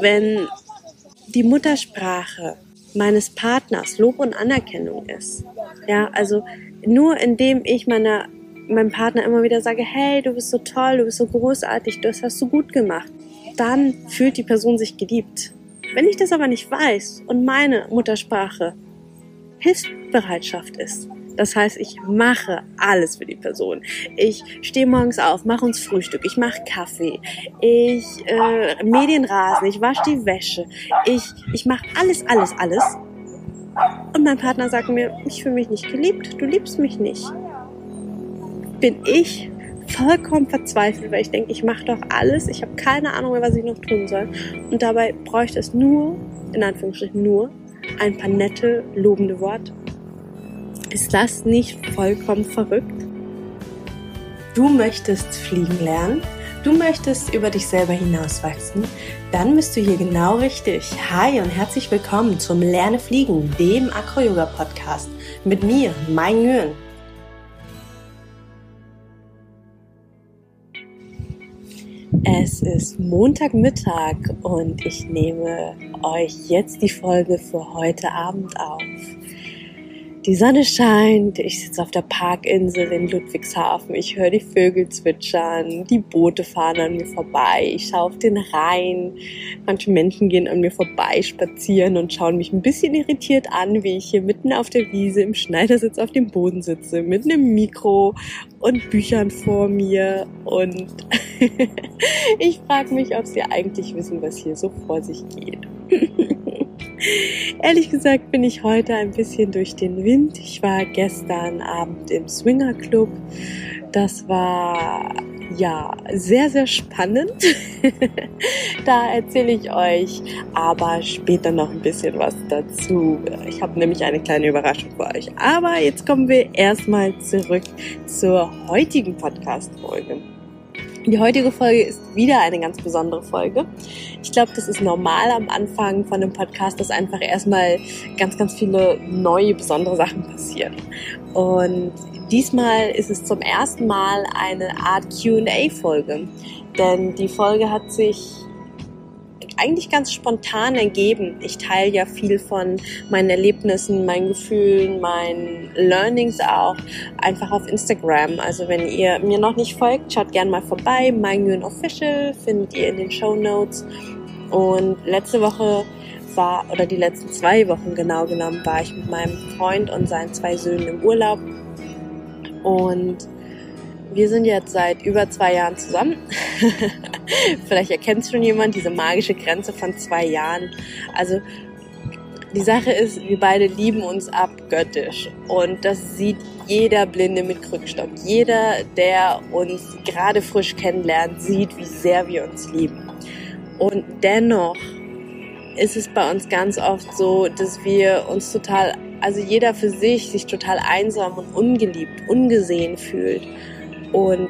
wenn die Muttersprache meines Partners Lob und Anerkennung ist. Ja, also nur indem ich meiner, meinem Partner immer wieder sage, hey, du bist so toll, du bist so großartig, das hast du gut gemacht, dann fühlt die Person sich geliebt. Wenn ich das aber nicht weiß und meine Muttersprache Hilfsbereitschaft ist, das heißt, ich mache alles für die Person. Ich stehe morgens auf, mache uns Frühstück, ich mache Kaffee, ich äh, Medienrasen, ich wasche die Wäsche, ich, ich mache alles, alles, alles. Und mein Partner sagt mir, ich fühle mich nicht geliebt, du liebst mich nicht. Bin ich vollkommen verzweifelt, weil ich denke, ich mache doch alles, ich habe keine Ahnung mehr, was ich noch tun soll. Und dabei bräuchte es nur, in Anführungsstrichen nur, ein paar nette, lobende Worte. Ist das nicht vollkommen verrückt? Du möchtest fliegen lernen? Du möchtest über dich selber hinauswachsen? Dann bist du hier genau richtig. Hi und herzlich willkommen zum Lerne Fliegen, dem Acro-Yoga-Podcast mit mir, Mai Nguyen. Es ist Montagmittag und ich nehme euch jetzt die Folge für heute Abend auf. Die Sonne scheint, ich sitze auf der Parkinsel in Ludwigshafen, ich höre die Vögel zwitschern, die Boote fahren an mir vorbei, ich schaue auf den Rhein, manche Menschen gehen an mir vorbei, spazieren und schauen mich ein bisschen irritiert an, wie ich hier mitten auf der Wiese im Schneidersitz auf dem Boden sitze, mit einem Mikro und Büchern vor mir und ich frage mich, ob sie eigentlich wissen, was hier so vor sich geht. Ehrlich gesagt bin ich heute ein bisschen durch den Wind. Ich war gestern Abend im Swinger Club. Das war ja sehr, sehr spannend. da erzähle ich euch aber später noch ein bisschen was dazu. Ich habe nämlich eine kleine Überraschung für euch. Aber jetzt kommen wir erstmal zurück zur heutigen Podcast-Folge. Die heutige Folge ist wieder eine ganz besondere Folge. Ich glaube, das ist normal am Anfang von einem Podcast, dass einfach erstmal ganz, ganz viele neue, besondere Sachen passieren. Und diesmal ist es zum ersten Mal eine Art QA-Folge. Denn die Folge hat sich eigentlich ganz spontan ergeben. Ich teile ja viel von meinen Erlebnissen, meinen Gefühlen, meinen Learnings auch einfach auf Instagram. Also wenn ihr mir noch nicht folgt, schaut gerne mal vorbei. Mein Official findet ihr in den Show Notes. Und letzte Woche war, oder die letzten zwei Wochen genau genommen, war ich mit meinem Freund und seinen zwei Söhnen im Urlaub. Und wir sind jetzt seit über zwei Jahren zusammen. Vielleicht erkennt schon jemand diese magische Grenze von zwei Jahren. Also die Sache ist, wir beide lieben uns abgöttisch und das sieht jeder Blinde mit Krückstock. Jeder, der uns gerade frisch kennenlernt, sieht, wie sehr wir uns lieben. Und dennoch ist es bei uns ganz oft so, dass wir uns total, also jeder für sich sich total einsam und ungeliebt, ungesehen fühlt. Und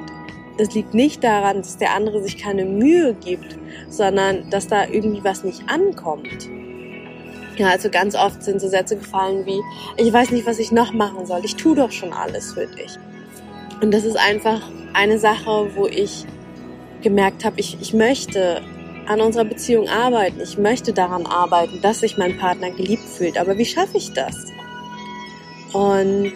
das liegt nicht daran, dass der andere sich keine Mühe gibt, sondern dass da irgendwie was nicht ankommt. Ja, also ganz oft sind so Sätze gefallen wie, ich weiß nicht, was ich noch machen soll, ich tue doch schon alles für dich. Und das ist einfach eine Sache, wo ich gemerkt habe, ich, ich möchte an unserer Beziehung arbeiten, ich möchte daran arbeiten, dass sich mein Partner geliebt fühlt. Aber wie schaffe ich das? Und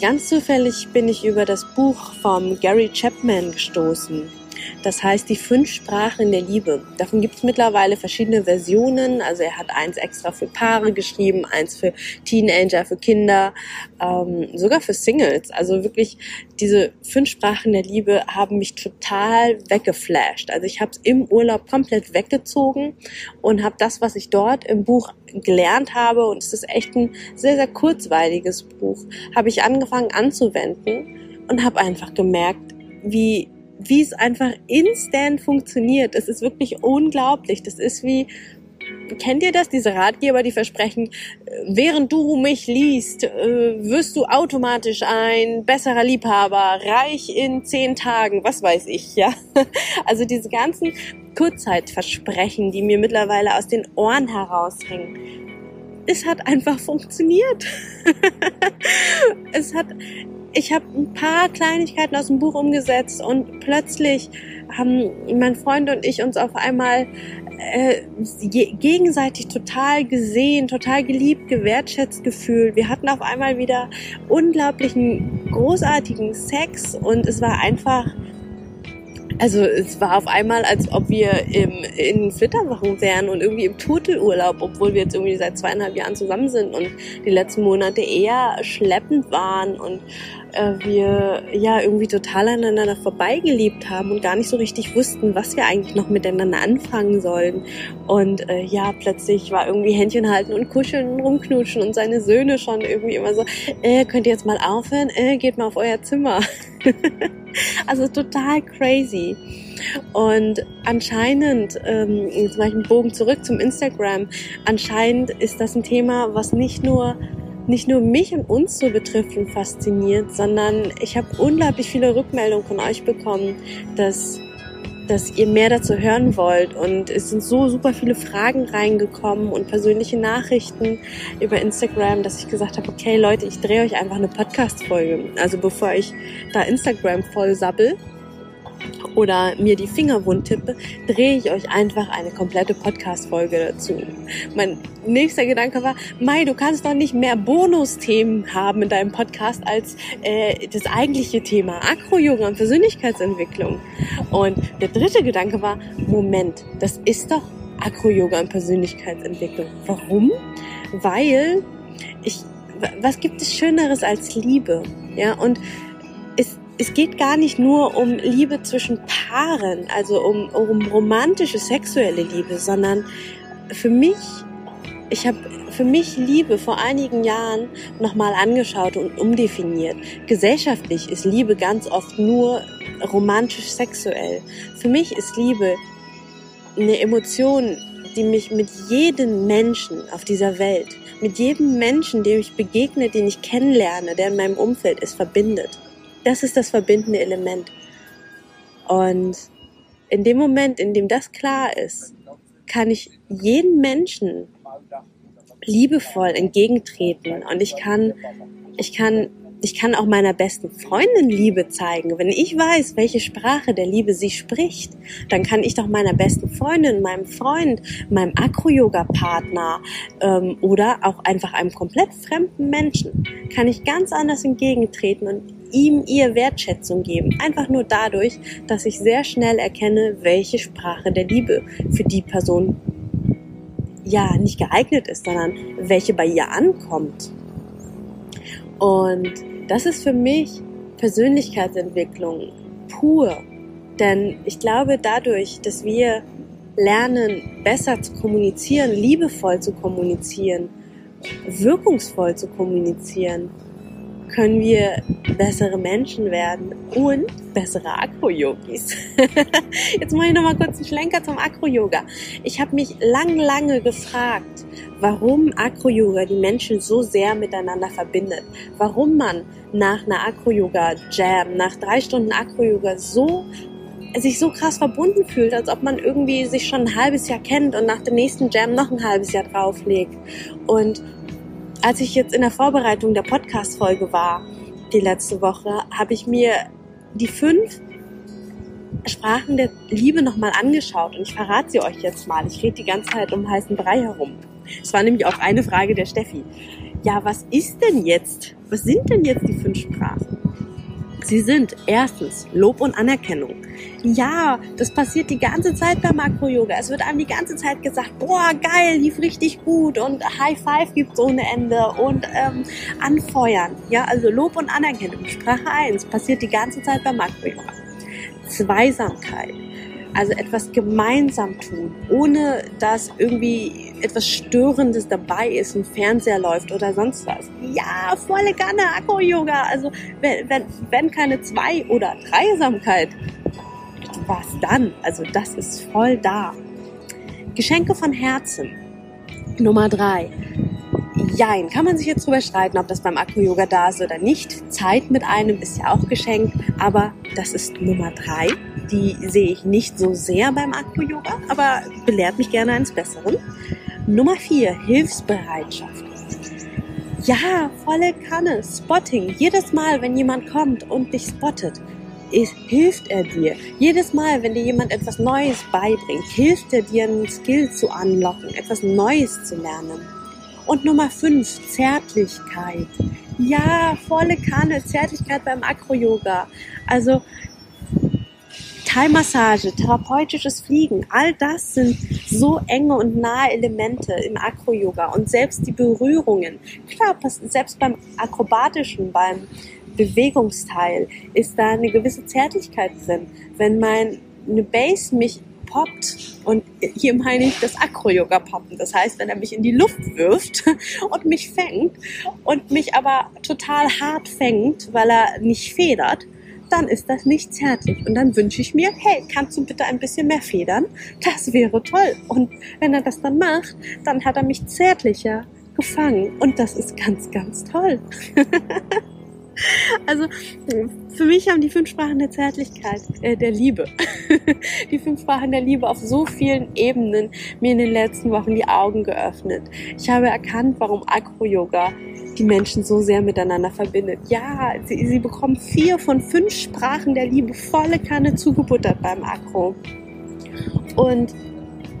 Ganz zufällig bin ich über das Buch vom Gary Chapman gestoßen. Das heißt die fünf Sprachen der Liebe. Davon gibt es mittlerweile verschiedene Versionen. Also er hat eins extra für Paare geschrieben, eins für Teenager, für Kinder, ähm, sogar für Singles. Also wirklich diese fünf Sprachen der Liebe haben mich total weggeflasht. Also ich habe es im Urlaub komplett weggezogen und habe das, was ich dort im Buch gelernt habe, und es ist echt ein sehr, sehr kurzweiliges Buch, habe ich angefangen anzuwenden und habe einfach gemerkt, wie wie es einfach instant funktioniert. Es ist wirklich unglaublich. Das ist wie, kennt ihr das, diese Ratgeber, die versprechen, während du mich liest, äh, wirst du automatisch ein besserer Liebhaber, reich in zehn Tagen, was weiß ich, ja. Also diese ganzen Kurzzeitversprechen, die mir mittlerweile aus den Ohren heraushängen. Es hat einfach funktioniert. es hat ich habe ein paar Kleinigkeiten aus dem Buch umgesetzt und plötzlich haben mein Freund und ich uns auf einmal äh, gegenseitig total gesehen, total geliebt, gewertschätzt gefühlt. Wir hatten auf einmal wieder unglaublichen, großartigen Sex und es war einfach also es war auf einmal, als ob wir im, in Flitterwochen wären und irgendwie im Turtelurlaub, obwohl wir jetzt irgendwie seit zweieinhalb Jahren zusammen sind und die letzten Monate eher schleppend waren und äh, wir ja irgendwie total aneinander vorbeigeliebt haben und gar nicht so richtig wussten, was wir eigentlich noch miteinander anfangen sollen. Und äh, ja, plötzlich war irgendwie Händchen halten und kuscheln und rumknutschen und seine Söhne schon irgendwie immer so, äh, könnt ihr jetzt mal aufhören? Äh, geht mal auf euer Zimmer. also total crazy. Und anscheinend, ähm, jetzt mache ich einen Bogen zurück zum Instagram, anscheinend ist das ein Thema, was nicht nur nicht nur mich und uns so betrifft und fasziniert, sondern ich habe unglaublich viele Rückmeldungen von euch bekommen, dass dass ihr mehr dazu hören wollt. Und es sind so super viele Fragen reingekommen und persönliche Nachrichten über Instagram, dass ich gesagt habe, okay Leute, ich drehe euch einfach eine Podcast-Folge. Also bevor ich da Instagram voll sabbel, oder mir die Finger wund tippe, drehe ich euch einfach eine komplette Podcast-Folge dazu. Mein nächster Gedanke war, Mai, du kannst doch nicht mehr Bonusthemen haben in deinem Podcast als äh, das eigentliche Thema Akro-Yoga und Persönlichkeitsentwicklung. Und der dritte Gedanke war, Moment, das ist doch Akro-Yoga und Persönlichkeitsentwicklung. Warum? Weil ich, was gibt es Schöneres als Liebe? Ja, und es geht gar nicht nur um Liebe zwischen Paaren, also um, um romantische, sexuelle Liebe, sondern für mich, ich habe für mich Liebe vor einigen Jahren nochmal angeschaut und umdefiniert. Gesellschaftlich ist Liebe ganz oft nur romantisch-sexuell. Für mich ist Liebe eine Emotion, die mich mit jedem Menschen auf dieser Welt, mit jedem Menschen, dem ich begegne, den ich kennenlerne, der in meinem Umfeld ist, verbindet. Das ist das verbindende Element. Und in dem Moment, in dem das klar ist, kann ich jeden Menschen liebevoll entgegentreten und ich kann, ich kann ich kann auch meiner besten Freundin Liebe zeigen. Wenn ich weiß, welche Sprache der Liebe sie spricht, dann kann ich doch meiner besten Freundin, meinem Freund, meinem Akro-Yoga-Partner ähm, oder auch einfach einem komplett fremden Menschen, kann ich ganz anders entgegentreten und ihm ihr Wertschätzung geben. Einfach nur dadurch, dass ich sehr schnell erkenne, welche Sprache der Liebe für die Person ja nicht geeignet ist, sondern welche bei ihr ankommt. Und das ist für mich Persönlichkeitsentwicklung pur. Denn ich glaube, dadurch, dass wir lernen, besser zu kommunizieren, liebevoll zu kommunizieren, wirkungsvoll zu kommunizieren, können wir bessere Menschen werden und bessere Akro-Yogis. Jetzt mache ich nochmal kurz einen Schlenker zum Akro-Yoga. Ich habe mich lang, lange gefragt, warum Akro-Yoga die Menschen so sehr miteinander verbindet. Warum man nach einer Akro-Yoga-Jam, nach drei Stunden Akro-Yoga so sich so krass verbunden fühlt, als ob man irgendwie sich schon ein halbes Jahr kennt und nach dem nächsten Jam noch ein halbes Jahr drauflegt. Und als ich jetzt in der Vorbereitung der Podcast-Folge war, die letzte Woche, habe ich mir die fünf Sprachen der Liebe nochmal angeschaut und ich verrate sie euch jetzt mal. Ich rede die ganze Zeit um heißen Brei herum. Es war nämlich auch eine Frage der Steffi. Ja, was ist denn jetzt? Was sind denn jetzt die fünf Sprachen? Sie sind erstens Lob und Anerkennung. Ja, das passiert die ganze Zeit beim Makro-Yoga. Es wird einem die ganze Zeit gesagt, boah, geil, lief richtig gut und High Five gibt's ohne Ende und ähm, anfeuern. Ja, also Lob und Anerkennung. Sprache 1 passiert die ganze Zeit beim Makro-Yoga. Zweisamkeit also etwas gemeinsam tun, ohne dass irgendwie etwas Störendes dabei ist, ein Fernseher läuft oder sonst was. Ja, volle Kanne, Akku-Yoga. Also wenn, wenn, wenn keine Zwei- oder Dreisamkeit, was dann? Also das ist voll da. Geschenke von Herzen. Nummer drei. Jein, kann man sich jetzt drüber streiten, ob das beim Akku-Yoga da ist oder nicht. Zeit mit einem ist ja auch geschenkt, aber das ist Nummer drei. Die sehe ich nicht so sehr beim Akku-Yoga, aber belehrt mich gerne eines Besseren. Nummer vier, Hilfsbereitschaft. Ja, volle Kanne, Spotting. Jedes Mal, wenn jemand kommt und dich spottet, ist, hilft er dir. Jedes Mal, wenn dir jemand etwas Neues beibringt, hilft er dir, einen Skill zu anlocken, etwas Neues zu lernen. Und Nummer 5, Zärtlichkeit. Ja, volle Kanne, Zärtlichkeit beim Akro-Yoga. Also Thai-Massage, therapeutisches Fliegen, all das sind so enge und nahe Elemente im Akro-Yoga und selbst die Berührungen. Klar, selbst beim akrobatischen, beim Bewegungsteil ist da eine gewisse Zärtlichkeit drin. Wenn meine Base mich poppt und hier meine ich das Akro-Yoga poppen. Das heißt, wenn er mich in die Luft wirft und mich fängt und mich aber total hart fängt, weil er nicht federt, dann ist das nicht zärtlich. Und dann wünsche ich mir, hey, kannst du bitte ein bisschen mehr federn? Das wäre toll. Und wenn er das dann macht, dann hat er mich zärtlicher gefangen. Und das ist ganz, ganz toll. Also für mich haben die fünf Sprachen der Zärtlichkeit, äh, der Liebe, die fünf Sprachen der Liebe auf so vielen Ebenen mir in den letzten Wochen die Augen geöffnet. Ich habe erkannt, warum Agro-Yoga die Menschen so sehr miteinander verbindet. Ja, sie, sie bekommen vier von fünf Sprachen der Liebe volle Kanne zugebuttert beim Akro. Und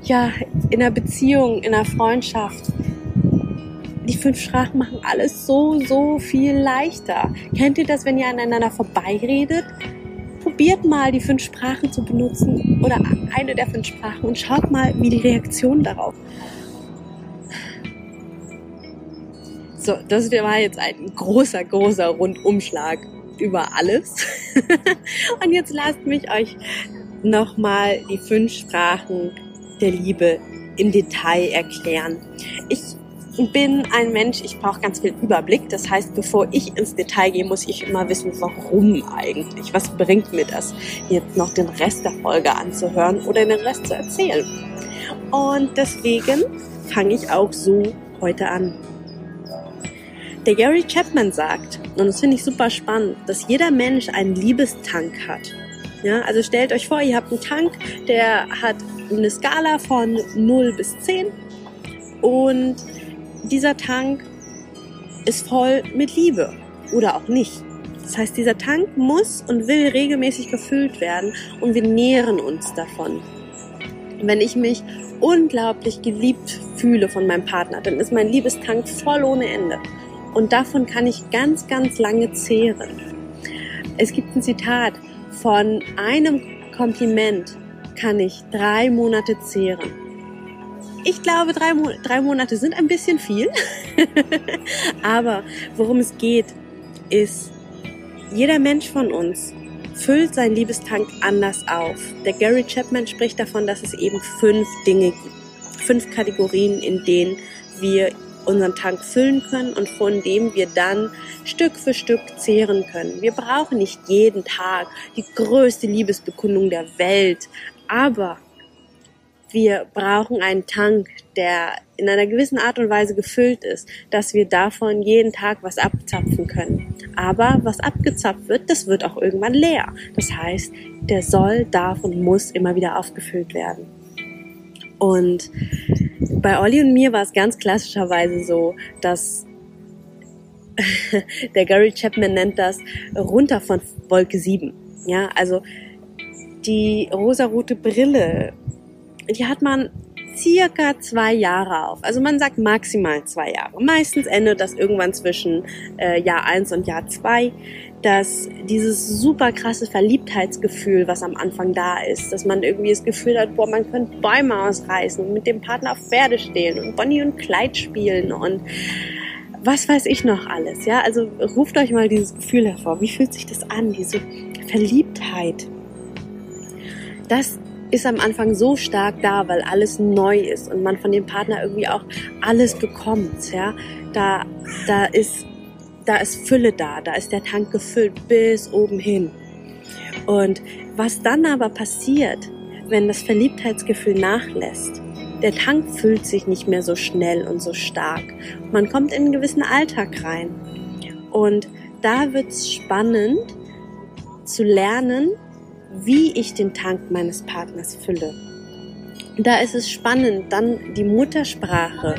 ja, in einer Beziehung, in einer Freundschaft, die fünf Sprachen machen alles so, so viel leichter. Kennt ihr das, wenn ihr aneinander vorbeiredet? Probiert mal die fünf Sprachen zu benutzen oder eine der fünf Sprachen und schaut mal, wie die Reaktion darauf So, das war jetzt ein großer, großer Rundumschlag über alles. Und jetzt lasst mich euch nochmal die fünf Sprachen der Liebe im Detail erklären. Ich bin ein Mensch, ich brauche ganz viel Überblick. Das heißt, bevor ich ins Detail gehe, muss ich immer wissen, warum eigentlich. Was bringt mir das, jetzt noch den Rest der Folge anzuhören oder den Rest zu erzählen? Und deswegen fange ich auch so heute an. Der Gary Chapman sagt, und das finde ich super spannend, dass jeder Mensch einen Liebestank hat. Ja, also stellt euch vor, ihr habt einen Tank, der hat eine Skala von 0 bis 10 und dieser Tank ist voll mit Liebe oder auch nicht. Das heißt, dieser Tank muss und will regelmäßig gefüllt werden und wir nähren uns davon. Wenn ich mich unglaublich geliebt fühle von meinem Partner, dann ist mein Liebestank voll ohne Ende. Und davon kann ich ganz, ganz lange zehren. Es gibt ein Zitat, von einem Kompliment kann ich drei Monate zehren. Ich glaube, drei, Mo drei Monate sind ein bisschen viel. Aber worum es geht, ist, jeder Mensch von uns füllt seinen Liebestank anders auf. Der Gary Chapman spricht davon, dass es eben fünf Dinge gibt. Fünf Kategorien, in denen wir unseren Tank füllen können und von dem wir dann Stück für Stück zehren können. Wir brauchen nicht jeden Tag die größte Liebesbekundung der Welt, aber wir brauchen einen Tank, der in einer gewissen Art und Weise gefüllt ist, dass wir davon jeden Tag was abzapfen können. Aber was abgezapft wird, das wird auch irgendwann leer. Das heißt, der soll, darf und muss immer wieder aufgefüllt werden. Und bei Olli und mir war es ganz klassischerweise so, dass der Gary Chapman nennt das runter von Wolke 7. Ja, also die rosarote Brille, die hat man circa zwei Jahre auf. Also man sagt maximal zwei Jahre. Meistens endet das irgendwann zwischen äh, Jahr eins und Jahr zwei dass dieses super krasse Verliebtheitsgefühl, was am Anfang da ist, dass man irgendwie das Gefühl hat, boah, man könnte Bäume ausreißen und mit dem Partner auf Pferde stehlen und Bonnie und Clyde spielen und was weiß ich noch alles, ja? Also ruft euch mal dieses Gefühl hervor. Wie fühlt sich das an, diese Verliebtheit? Das ist am Anfang so stark da, weil alles neu ist und man von dem Partner irgendwie auch alles bekommt, ja? Da, da ist da ist Fülle da, da ist der Tank gefüllt bis oben hin. Und was dann aber passiert, wenn das Verliebtheitsgefühl nachlässt, der Tank füllt sich nicht mehr so schnell und so stark. Man kommt in einen gewissen Alltag rein. Und da wird es spannend zu lernen, wie ich den Tank meines Partners fülle. Da ist es spannend, dann die Muttersprache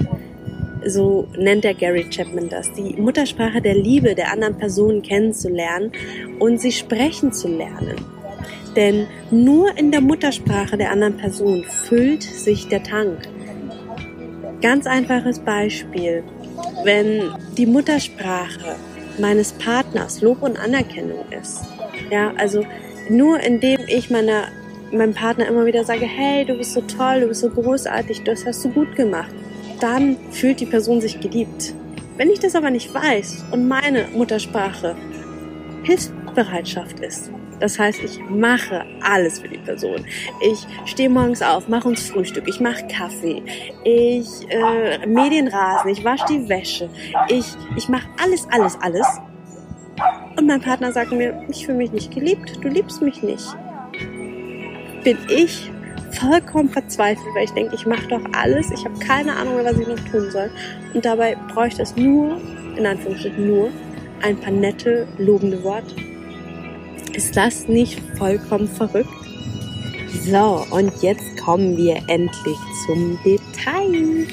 so nennt der Gary Chapman das, die Muttersprache der Liebe der anderen Person kennenzulernen und sie sprechen zu lernen. Denn nur in der Muttersprache der anderen Person füllt sich der Tank. Ganz einfaches Beispiel. Wenn die Muttersprache meines Partners Lob und Anerkennung ist, ja, also nur indem ich meiner, meinem Partner immer wieder sage, hey, du bist so toll, du bist so großartig, das hast du gut gemacht, dann fühlt die Person sich geliebt. Wenn ich das aber nicht weiß und meine Muttersprache Hilfsbereitschaft ist, das heißt, ich mache alles für die Person. Ich stehe morgens auf, mache uns Frühstück, ich mache Kaffee, ich äh, Medienrasen, ich wasche die Wäsche, ich, ich mache alles, alles, alles. Und mein Partner sagt mir, ich fühle mich nicht geliebt, du liebst mich nicht. Bin ich vollkommen verzweifelt, weil ich denke, ich mache doch alles, ich habe keine Ahnung mehr, was ich noch tun soll. Und dabei bräuchte es nur, in Anführungsstrichen nur, ein paar nette, lobende Worte. Ist das nicht vollkommen verrückt? So, und jetzt kommen wir endlich zum Detail.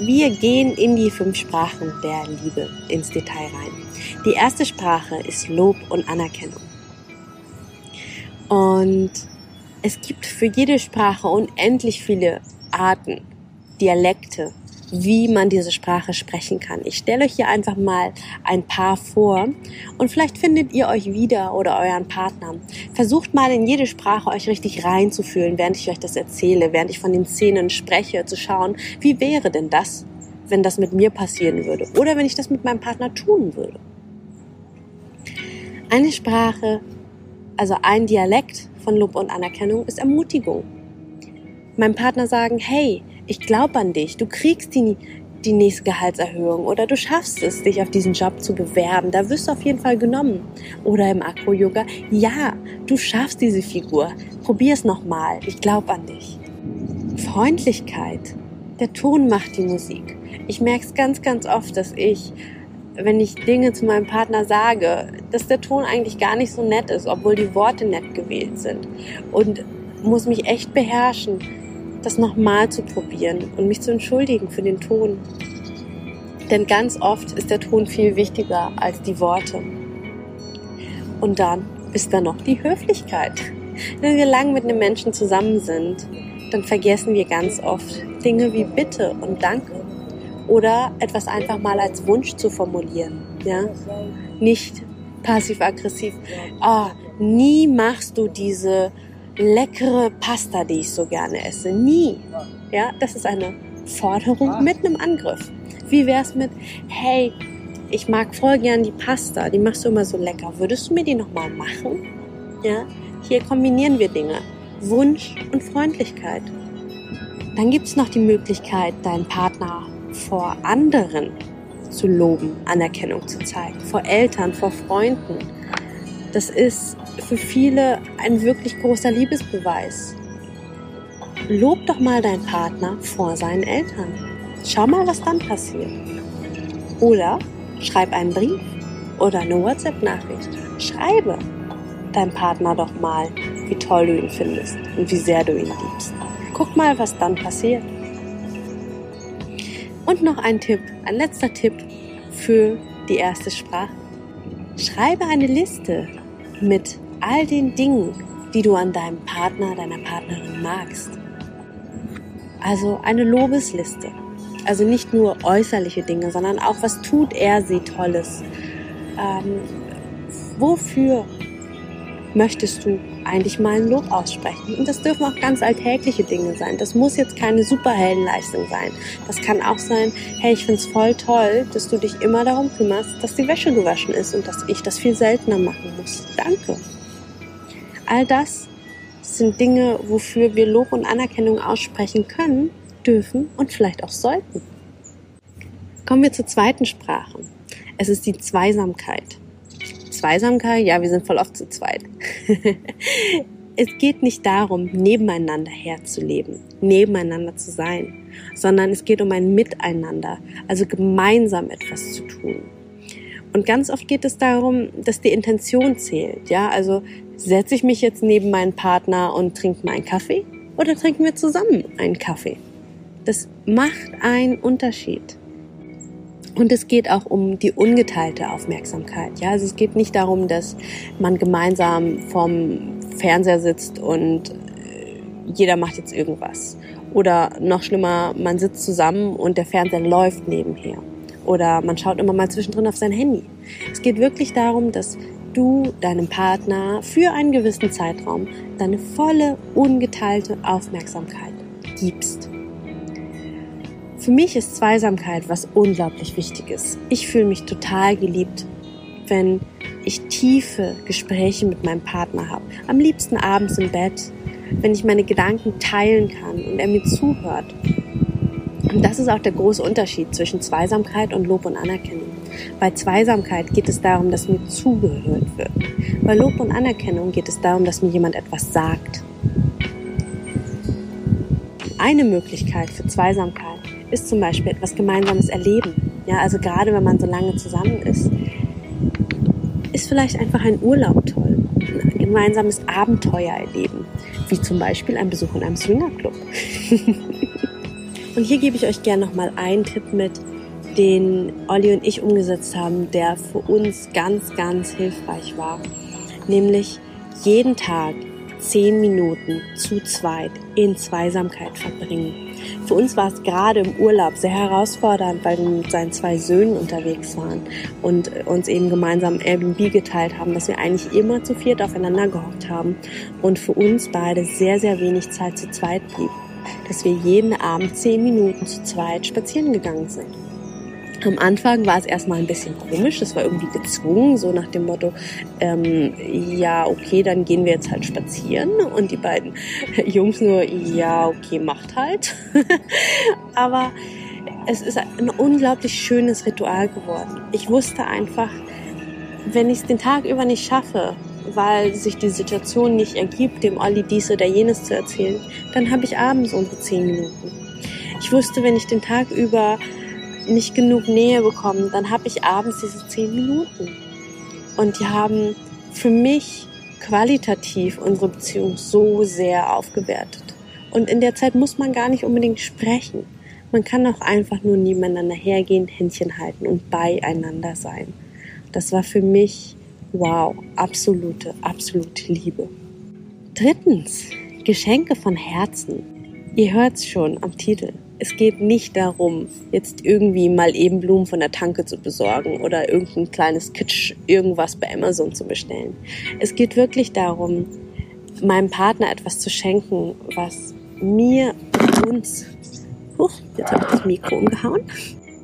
Wir gehen in die fünf Sprachen der Liebe ins Detail rein. Die erste Sprache ist Lob und Anerkennung. Und es gibt für jede Sprache unendlich viele Arten, Dialekte, wie man diese Sprache sprechen kann. Ich stelle euch hier einfach mal ein paar vor und vielleicht findet ihr euch wieder oder euren Partner. Versucht mal in jede Sprache euch richtig reinzufühlen, während ich euch das erzähle, während ich von den Szenen spreche, zu schauen, wie wäre denn das, wenn das mit mir passieren würde oder wenn ich das mit meinem Partner tun würde. Eine Sprache, also ein Dialekt von Lob und Anerkennung ist Ermutigung. Meinem Partner sagen, hey, ich glaube an dich, du kriegst die, die nächste Gehaltserhöhung oder du schaffst es, dich auf diesen Job zu bewerben. Da wirst du auf jeden Fall genommen. Oder im Akro-Yoga, ja, du schaffst diese Figur. Probier es nochmal. Ich glaube an dich. Freundlichkeit. Der Ton macht die Musik. Ich merke es ganz, ganz oft, dass ich, wenn ich Dinge zu meinem Partner sage, dass der Ton eigentlich gar nicht so nett ist, obwohl die Worte nett gewählt sind. Und muss mich echt beherrschen das nochmal zu probieren und mich zu entschuldigen für den Ton. Denn ganz oft ist der Ton viel wichtiger als die Worte. Und dann ist da noch die Höflichkeit. Wenn wir lang mit einem Menschen zusammen sind, dann vergessen wir ganz oft Dinge wie Bitte und Danke. Oder etwas einfach mal als Wunsch zu formulieren. Ja? Nicht passiv-aggressiv. Ah, nie machst du diese leckere Pasta, die ich so gerne esse. Nie. Ja, das ist eine Forderung mit einem Angriff. Wie wär's mit, hey, ich mag voll gern die Pasta, die machst du immer so lecker. Würdest du mir die nochmal machen? Ja, hier kombinieren wir Dinge. Wunsch und Freundlichkeit. Dann gibt's noch die Möglichkeit, deinen Partner vor anderen zu loben, Anerkennung zu zeigen, vor Eltern, vor Freunden. Das ist für viele ein wirklich großer Liebesbeweis. Lob doch mal deinen Partner vor seinen Eltern. Schau mal, was dann passiert. Oder schreib einen Brief oder eine WhatsApp-Nachricht. Schreibe deinem Partner doch mal, wie toll du ihn findest und wie sehr du ihn liebst. Guck mal, was dann passiert. Und noch ein Tipp, ein letzter Tipp für die erste Sprache. Schreibe eine Liste mit all den Dingen, die du an deinem Partner, deiner Partnerin magst. Also eine Lobesliste. Also nicht nur äußerliche Dinge, sondern auch, was tut er sie Tolles? Ähm, wofür möchtest du eigentlich mal ein Lob aussprechen? Und das dürfen auch ganz alltägliche Dinge sein. Das muss jetzt keine Superheldenleistung sein. Das kann auch sein, hey, ich find's voll toll, dass du dich immer darum kümmerst, dass die Wäsche gewaschen ist und dass ich das viel seltener machen muss. Danke. All das sind Dinge, wofür wir Lob und Anerkennung aussprechen können, dürfen und vielleicht auch sollten. Kommen wir zur zweiten Sprache. Es ist die Zweisamkeit. Zweisamkeit, ja, wir sind voll oft zu zweit. es geht nicht darum, nebeneinander herzuleben, nebeneinander zu sein, sondern es geht um ein Miteinander, also gemeinsam etwas zu tun. Und ganz oft geht es darum, dass die Intention zählt. Ja, also setze ich mich jetzt neben meinen Partner und trinke mal einen Kaffee oder trinken wir zusammen einen Kaffee? Das macht einen Unterschied. Und es geht auch um die ungeteilte Aufmerksamkeit. Ja, also es geht nicht darum, dass man gemeinsam vorm Fernseher sitzt und äh, jeder macht jetzt irgendwas. Oder noch schlimmer, man sitzt zusammen und der Fernseher läuft nebenher. Oder man schaut immer mal zwischendrin auf sein Handy. Es geht wirklich darum, dass du deinem Partner für einen gewissen Zeitraum deine volle, ungeteilte Aufmerksamkeit gibst. Für mich ist Zweisamkeit was unglaublich Wichtiges. Ich fühle mich total geliebt, wenn ich tiefe Gespräche mit meinem Partner habe. Am liebsten abends im Bett, wenn ich meine Gedanken teilen kann und er mir zuhört. Und das ist auch der große Unterschied zwischen Zweisamkeit und Lob und Anerkennung. Bei Zweisamkeit geht es darum, dass mir zugehört wird. Bei Lob und Anerkennung geht es darum, dass mir jemand etwas sagt. Eine Möglichkeit für Zweisamkeit ist zum Beispiel etwas Gemeinsames erleben. Ja, also gerade wenn man so lange zusammen ist, ist vielleicht einfach ein Urlaub toll, ein gemeinsames Abenteuer erleben, wie zum Beispiel ein Besuch in einem Swingerclub. und hier gebe ich euch gerne nochmal einen Tipp mit, den Olli und ich umgesetzt haben, der für uns ganz, ganz hilfreich war. Nämlich jeden Tag zehn Minuten zu zweit in Zweisamkeit verbringen. Für uns war es gerade im Urlaub sehr herausfordernd, weil wir mit seinen zwei Söhnen unterwegs waren und uns eben gemeinsam Airbnb geteilt haben, dass wir eigentlich immer zu viert aufeinander gehockt haben und für uns beide sehr, sehr wenig Zeit zu zweit blieb. Dass wir jeden Abend zehn Minuten zu zweit spazieren gegangen sind. Am Anfang war es erstmal ein bisschen komisch, das war irgendwie gezwungen, so nach dem Motto, ähm, ja, okay, dann gehen wir jetzt halt spazieren. Und die beiden Jungs nur, ja, okay, macht halt. Aber es ist ein unglaublich schönes Ritual geworden. Ich wusste einfach, wenn ich es den Tag über nicht schaffe, weil sich die Situation nicht ergibt, dem Olli dies oder jenes zu erzählen, dann habe ich abends unsere zehn Minuten. Ich wusste, wenn ich den Tag über nicht genug Nähe bekommen, dann habe ich abends diese zehn Minuten. Und die haben für mich qualitativ unsere Beziehung so sehr aufgewertet. Und in der Zeit muss man gar nicht unbedingt sprechen. Man kann auch einfach nur nebeneinander hergehen, Händchen halten und beieinander sein. Das war für mich, wow, absolute, absolute Liebe. Drittens, Geschenke von Herzen. Ihr hört's schon am Titel es geht nicht darum, jetzt irgendwie mal eben Blumen von der Tanke zu besorgen oder irgendein kleines Kitsch irgendwas bei Amazon zu bestellen. Es geht wirklich darum, meinem Partner etwas zu schenken, was mir und uns, huch, jetzt habe ich das Mikro umgehauen.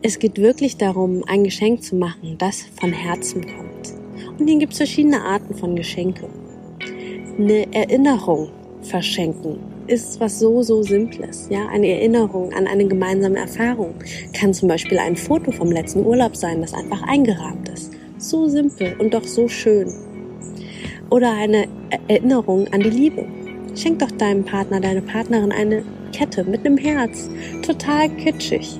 Es geht wirklich darum, ein Geschenk zu machen, das von Herzen kommt. Und hier gibt es verschiedene Arten von Geschenke. Eine Erinnerung verschenken ist was so, so Simples. Ja, eine Erinnerung an eine gemeinsame Erfahrung kann zum Beispiel ein Foto vom letzten Urlaub sein, das einfach eingerahmt ist. So simpel und doch so schön. Oder eine Erinnerung an die Liebe. Schenk doch deinem Partner, deiner Partnerin eine Kette mit einem Herz. Total kitschig.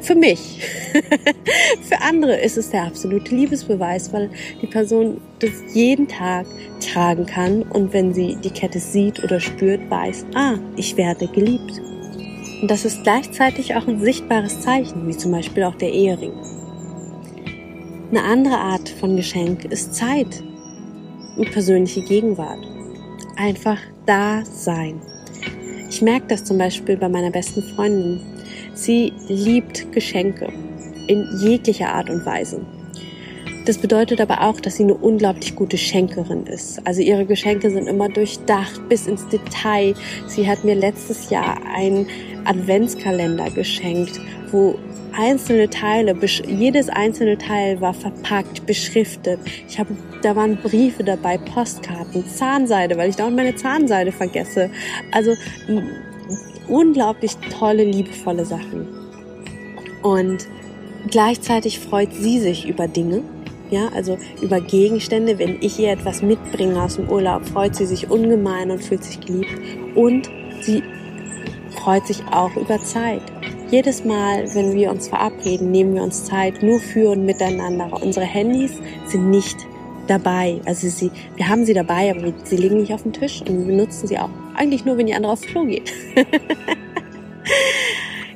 Für mich. Für andere ist es der absolute Liebesbeweis, weil die Person das jeden Tag tragen kann und wenn sie die Kette sieht oder spürt, weiß, ah, ich werde geliebt. Und das ist gleichzeitig auch ein sichtbares Zeichen, wie zum Beispiel auch der Ehering. Eine andere Art von Geschenk ist Zeit und persönliche Gegenwart. Einfach da sein. Ich merke das zum Beispiel bei meiner besten Freundin. Sie liebt Geschenke in jeglicher Art und Weise. Das bedeutet aber auch, dass sie eine unglaublich gute Schenkerin ist. Also ihre Geschenke sind immer durchdacht bis ins Detail. Sie hat mir letztes Jahr einen Adventskalender geschenkt, wo einzelne Teile, jedes einzelne Teil war verpackt, beschriftet. Ich habe, da waren Briefe dabei, Postkarten, Zahnseide, weil ich dauernd meine Zahnseide vergesse. Also unglaublich tolle, liebevolle Sachen. Und gleichzeitig freut sie sich über Dinge, ja, also über Gegenstände. Wenn ich ihr etwas mitbringe aus dem Urlaub, freut sie sich ungemein und fühlt sich geliebt. Und sie freut sich auch über Zeit. Jedes Mal, wenn wir uns verabreden, nehmen wir uns Zeit nur für und miteinander. Unsere Handys sind nicht dabei. Also sie, wir haben sie dabei, aber sie liegen nicht auf dem Tisch und wir benutzen sie auch eigentlich nur, wenn die andere aufs Klo geht.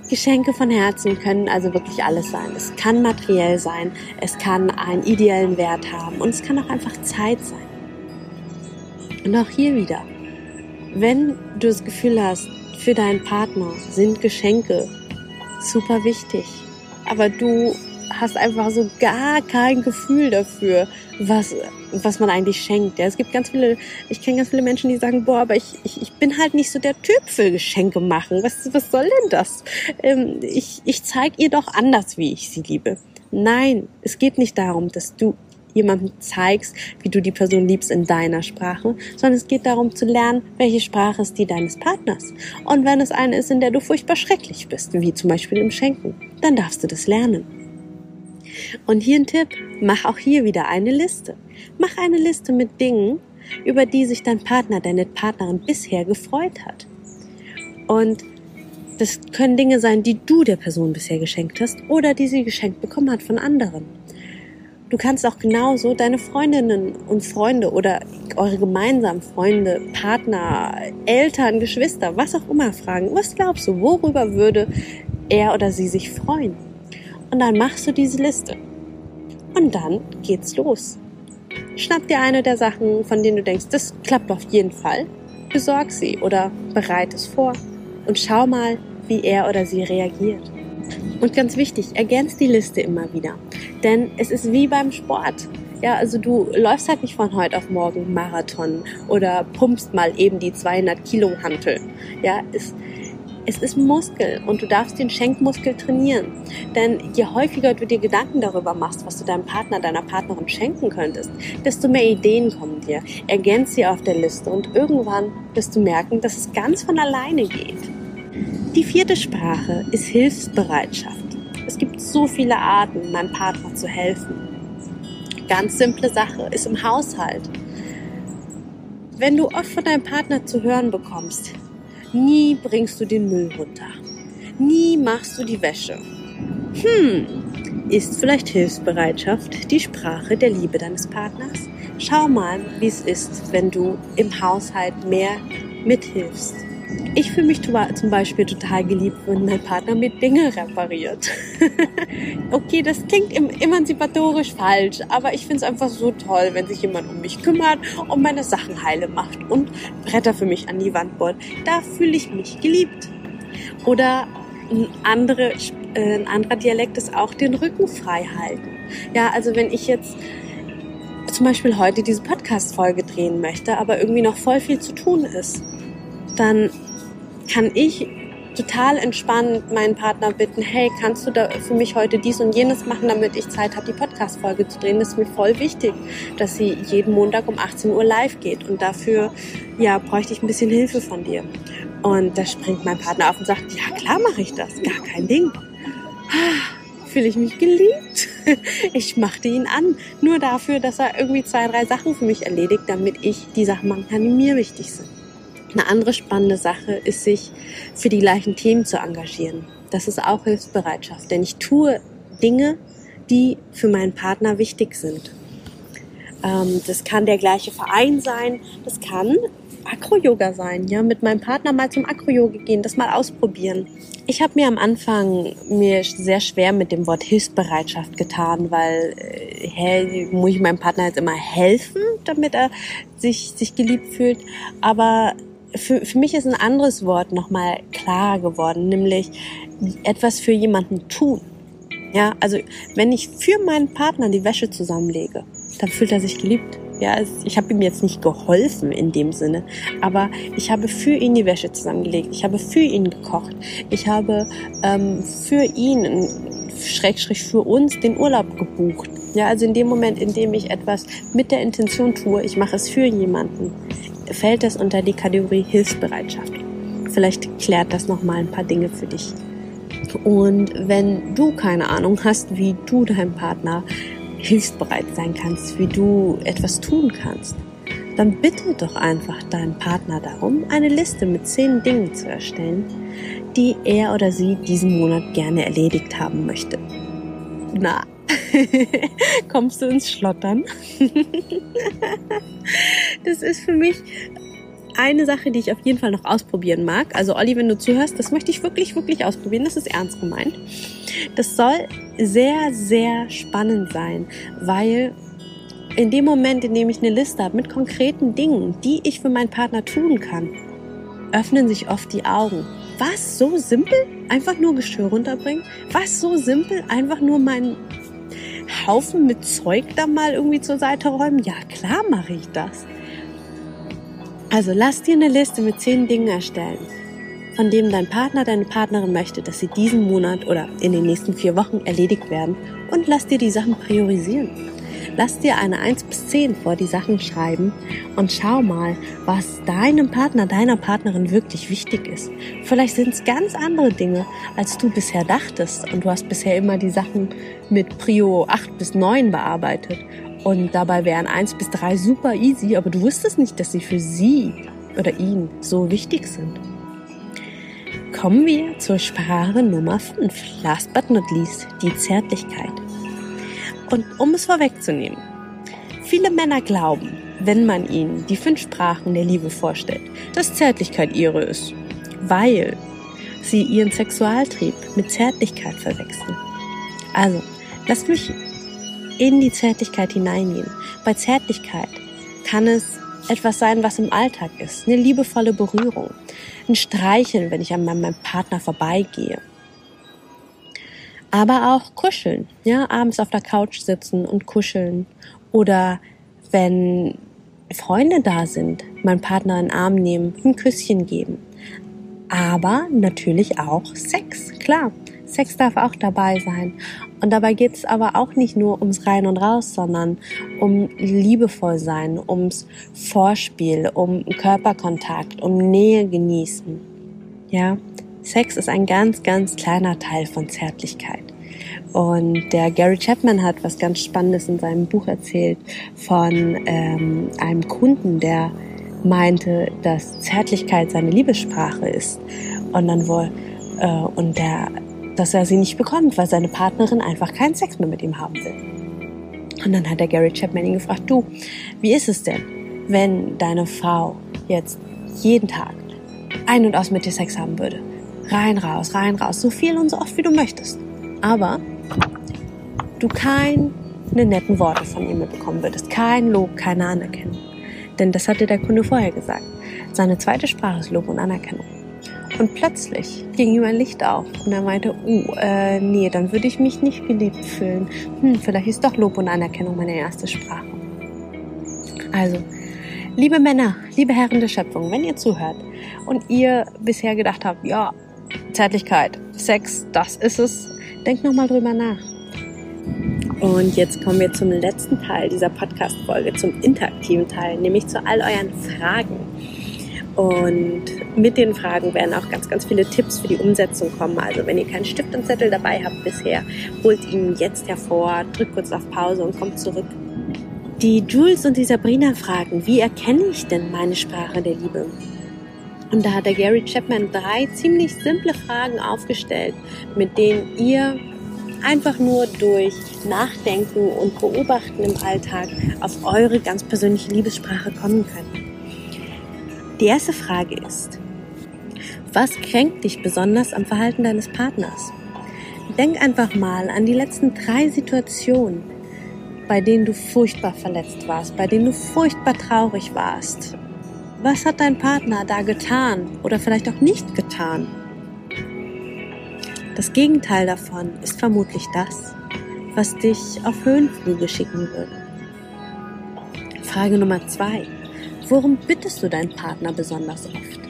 Geschenke von Herzen können also wirklich alles sein. Es kann materiell sein, es kann einen ideellen Wert haben und es kann auch einfach Zeit sein. Und auch hier wieder, wenn du das Gefühl hast, für deinen Partner sind Geschenke super wichtig, aber du hast einfach so gar kein Gefühl dafür, was, was man eigentlich schenkt. Ja, es gibt ganz viele, ich kenne ganz viele Menschen, die sagen, boah, aber ich, ich, ich bin halt nicht so der Typ für Geschenke machen. Was, was soll denn das? Ähm, ich ich zeige ihr doch anders, wie ich sie liebe. Nein, es geht nicht darum, dass du jemandem zeigst, wie du die Person liebst in deiner Sprache, sondern es geht darum zu lernen, welche Sprache ist die deines Partners. Und wenn es eine ist, in der du furchtbar schrecklich bist, wie zum Beispiel im Schenken, dann darfst du das lernen. Und hier ein Tipp, mach auch hier wieder eine Liste. Mach eine Liste mit Dingen, über die sich dein Partner, deine Partnerin bisher gefreut hat. Und das können Dinge sein, die du der Person bisher geschenkt hast oder die sie geschenkt bekommen hat von anderen. Du kannst auch genauso deine Freundinnen und Freunde oder eure gemeinsamen Freunde, Partner, Eltern, Geschwister, was auch immer fragen. Was glaubst du, worüber würde er oder sie sich freuen? Und dann machst du diese Liste. Und dann geht's los. Schnapp dir eine der Sachen, von denen du denkst, das klappt auf jeden Fall. Besorg sie oder bereite es vor und schau mal, wie er oder sie reagiert. Und ganz wichtig, ergänz die Liste immer wieder. Denn es ist wie beim Sport. Ja, also du läufst halt nicht von heute auf morgen Marathon oder pumpst mal eben die 200 Kilo Hantel. Ja, es, es ist Muskel und du darfst den Schenkmuskel trainieren. Denn je häufiger du dir Gedanken darüber machst, was du deinem Partner, deiner Partnerin schenken könntest, desto mehr Ideen kommen dir. Ergänz sie auf der Liste und irgendwann wirst du merken, dass es ganz von alleine geht. Die vierte Sprache ist Hilfsbereitschaft. Es gibt so viele Arten, meinem Partner zu helfen. Ganz simple Sache ist im Haushalt. Wenn du oft von deinem Partner zu hören bekommst, Nie bringst du den Müll runter. Nie machst du die Wäsche. Hm, ist vielleicht Hilfsbereitschaft die Sprache der Liebe deines Partners? Schau mal, wie es ist, wenn du im Haushalt mehr mithilfst. Ich fühle mich zum Beispiel total geliebt, wenn mein Partner mit Dinge repariert. okay, das klingt emanzipatorisch falsch, aber ich finde es einfach so toll, wenn sich jemand um mich kümmert und meine Sachen heile macht und Bretter für mich an die Wand bohrt. Da fühle ich mich geliebt. Oder ein, andere, äh, ein anderer Dialekt ist auch den Rücken frei halten. Ja, also wenn ich jetzt zum Beispiel heute diese Podcast-Folge drehen möchte, aber irgendwie noch voll viel zu tun ist, dann kann ich total entspannt meinen Partner bitten, hey, kannst du da für mich heute dies und jenes machen, damit ich Zeit habe, die Podcast-Folge zu drehen. Das ist mir voll wichtig, dass sie jeden Montag um 18 Uhr live geht. Und dafür, ja, bräuchte ich ein bisschen Hilfe von dir. Und da springt mein Partner auf und sagt, ja, klar mache ich das. Gar kein Ding. Ah, fühle ich mich geliebt. Ich machte ihn an. Nur dafür, dass er irgendwie zwei, drei Sachen für mich erledigt, damit ich die Sachen machen kann, die mir wichtig sind. Eine andere spannende Sache ist, sich für die gleichen Themen zu engagieren. Das ist auch Hilfsbereitschaft, denn ich tue Dinge, die für meinen Partner wichtig sind. Ähm, das kann der gleiche Verein sein, das kann Acro-Yoga sein, ja, mit meinem Partner mal zum Acro-Yoga gehen, das mal ausprobieren. Ich habe mir am Anfang mir sehr schwer mit dem Wort Hilfsbereitschaft getan, weil äh, hä, muss ich meinem Partner jetzt immer helfen, damit er sich, sich geliebt fühlt. Aber für, für mich ist ein anderes Wort nochmal klar geworden, nämlich etwas für jemanden tun. Ja, also wenn ich für meinen Partner die Wäsche zusammenlege, dann fühlt er sich geliebt. Ja, ich habe ihm jetzt nicht geholfen in dem Sinne, aber ich habe für ihn die Wäsche zusammengelegt. Ich habe für ihn gekocht. Ich habe ähm, für ihn, Schrägstrich für uns, den Urlaub gebucht. Ja, also in dem Moment, in dem ich etwas mit der Intention tue, ich mache es für jemanden, fällt das unter die Kategorie Hilfsbereitschaft. Vielleicht klärt das nochmal ein paar Dinge für dich. Und wenn du keine Ahnung hast, wie du deinem Partner hilfsbereit sein kannst, wie du etwas tun kannst, dann bitte doch einfach deinen Partner darum, eine Liste mit zehn Dingen zu erstellen, die er oder sie diesen Monat gerne erledigt haben möchte. Na, kommst du ins Schlottern? das ist für mich eine Sache, die ich auf jeden Fall noch ausprobieren mag. Also Olli, wenn du zuhörst, das möchte ich wirklich, wirklich ausprobieren. Das ist ernst gemeint. Das soll sehr, sehr spannend sein, weil in dem Moment, in dem ich eine Liste habe mit konkreten Dingen, die ich für meinen Partner tun kann, öffnen sich oft die Augen. Was so simpel? Einfach nur Geschirr runterbringen? Was so simpel? Einfach nur meinen Haufen mit Zeug da mal irgendwie zur Seite räumen? Ja, klar mache ich das. Also lass dir eine Liste mit zehn Dingen erstellen, von denen dein Partner, deine Partnerin möchte, dass sie diesen Monat oder in den nächsten vier Wochen erledigt werden und lass dir die Sachen priorisieren. Lass dir eine 1 bis 10 vor die Sachen schreiben und schau mal, was deinem Partner, deiner Partnerin wirklich wichtig ist. Vielleicht sind es ganz andere Dinge, als du bisher dachtest und du hast bisher immer die Sachen mit Prio 8 bis 9 bearbeitet und dabei wären 1 bis 3 super easy, aber du wusstest nicht, dass sie für sie oder ihn so wichtig sind. Kommen wir zur Sprache Nummer 5. Last but not least, die Zärtlichkeit. Und um es vorwegzunehmen, viele Männer glauben, wenn man ihnen die fünf Sprachen der Liebe vorstellt, dass Zärtlichkeit ihre ist, weil sie ihren Sexualtrieb mit Zärtlichkeit verwechseln. Also, lasst mich in die Zärtlichkeit hineingehen. Bei Zärtlichkeit kann es etwas sein, was im Alltag ist. Eine liebevolle Berührung. Ein Streicheln, wenn ich an meinem Partner vorbeigehe aber auch kuscheln, ja, abends auf der Couch sitzen und kuscheln oder wenn Freunde da sind, meinen Partner in den Arm nehmen, ein Küsschen geben. Aber natürlich auch Sex, klar. Sex darf auch dabei sein. Und dabei geht es aber auch nicht nur ums Rein und Raus, sondern um liebevoll sein, ums Vorspiel, um Körperkontakt, um Nähe genießen. Ja, Sex ist ein ganz, ganz kleiner Teil von Zärtlichkeit. Und der Gary Chapman hat was ganz Spannendes in seinem Buch erzählt von ähm, einem Kunden, der meinte, dass Zärtlichkeit seine Liebessprache ist. Und dann wohl, äh, und der, dass er sie nicht bekommt, weil seine Partnerin einfach keinen Sex mehr mit ihm haben will. Und dann hat der Gary Chapman ihn gefragt, du, wie ist es denn, wenn deine Frau jetzt jeden Tag ein- und aus mit dir Sex haben würde? Rein, raus, rein, raus, so viel und so oft wie du möchtest. Aber du keine netten Worte von ihm bekommen würdest. Kein Lob, keine Anerkennung. Denn das hatte der Kunde vorher gesagt. Seine zweite Sprache ist Lob und Anerkennung. Und plötzlich ging ihm ein Licht auf und er meinte, uh, äh, nee, dann würde ich mich nicht geliebt fühlen. Hm, vielleicht ist doch Lob und Anerkennung meine erste Sprache. Also, liebe Männer, liebe Herren der Schöpfung, wenn ihr zuhört und ihr bisher gedacht habt, ja, Zärtlichkeit, Sex, das ist es, denkt nochmal drüber nach. Und jetzt kommen wir zum letzten Teil dieser Podcast-Folge, zum interaktiven Teil, nämlich zu all euren Fragen. Und mit den Fragen werden auch ganz, ganz viele Tipps für die Umsetzung kommen. Also wenn ihr keinen Stift und Zettel dabei habt bisher, holt ihn jetzt hervor, drückt kurz auf Pause und kommt zurück. Die Jules und die Sabrina fragen, wie erkenne ich denn meine Sprache der Liebe? Und da hat der Gary Chapman drei ziemlich simple Fragen aufgestellt, mit denen ihr einfach nur durch Nachdenken und Beobachten im Alltag auf eure ganz persönliche Liebessprache kommen könnt. Die erste Frage ist, was kränkt dich besonders am Verhalten deines Partners? Denk einfach mal an die letzten drei Situationen, bei denen du furchtbar verletzt warst, bei denen du furchtbar traurig warst. Was hat dein Partner da getan oder vielleicht auch nicht getan? Das Gegenteil davon ist vermutlich das, was dich auf Höhenflüge schicken würde. Frage Nummer zwei. Worum bittest du deinen Partner besonders oft?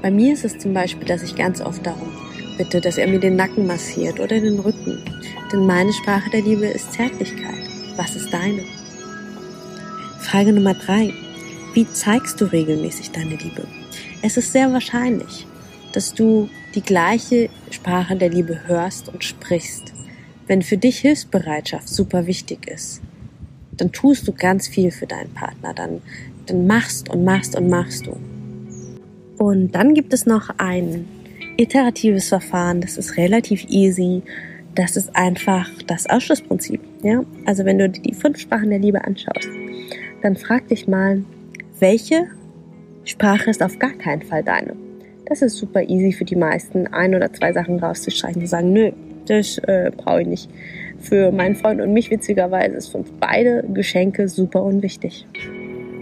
Bei mir ist es zum Beispiel, dass ich ganz oft darum bitte, dass er mir den Nacken massiert oder den Rücken. Denn meine Sprache der Liebe ist Zärtlichkeit. Was ist deine? Frage Nummer drei. Wie zeigst du regelmäßig deine Liebe? Es ist sehr wahrscheinlich, dass du die gleiche Sprache der Liebe hörst und sprichst. Wenn für dich Hilfsbereitschaft super wichtig ist, dann tust du ganz viel für deinen Partner, dann, dann machst und machst und machst du. Und dann gibt es noch ein iteratives Verfahren, das ist relativ easy. Das ist einfach das Ausschlussprinzip. Ja? Also wenn du dir die fünf Sprachen der Liebe anschaust, dann frag dich mal, welche Sprache ist auf gar keinen Fall deine. Das ist super easy für die meisten, ein oder zwei Sachen rauszustreichen und sagen, nö, das äh, brauche ich nicht. Für meinen Freund und mich witzigerweise ist für uns beide Geschenke super unwichtig.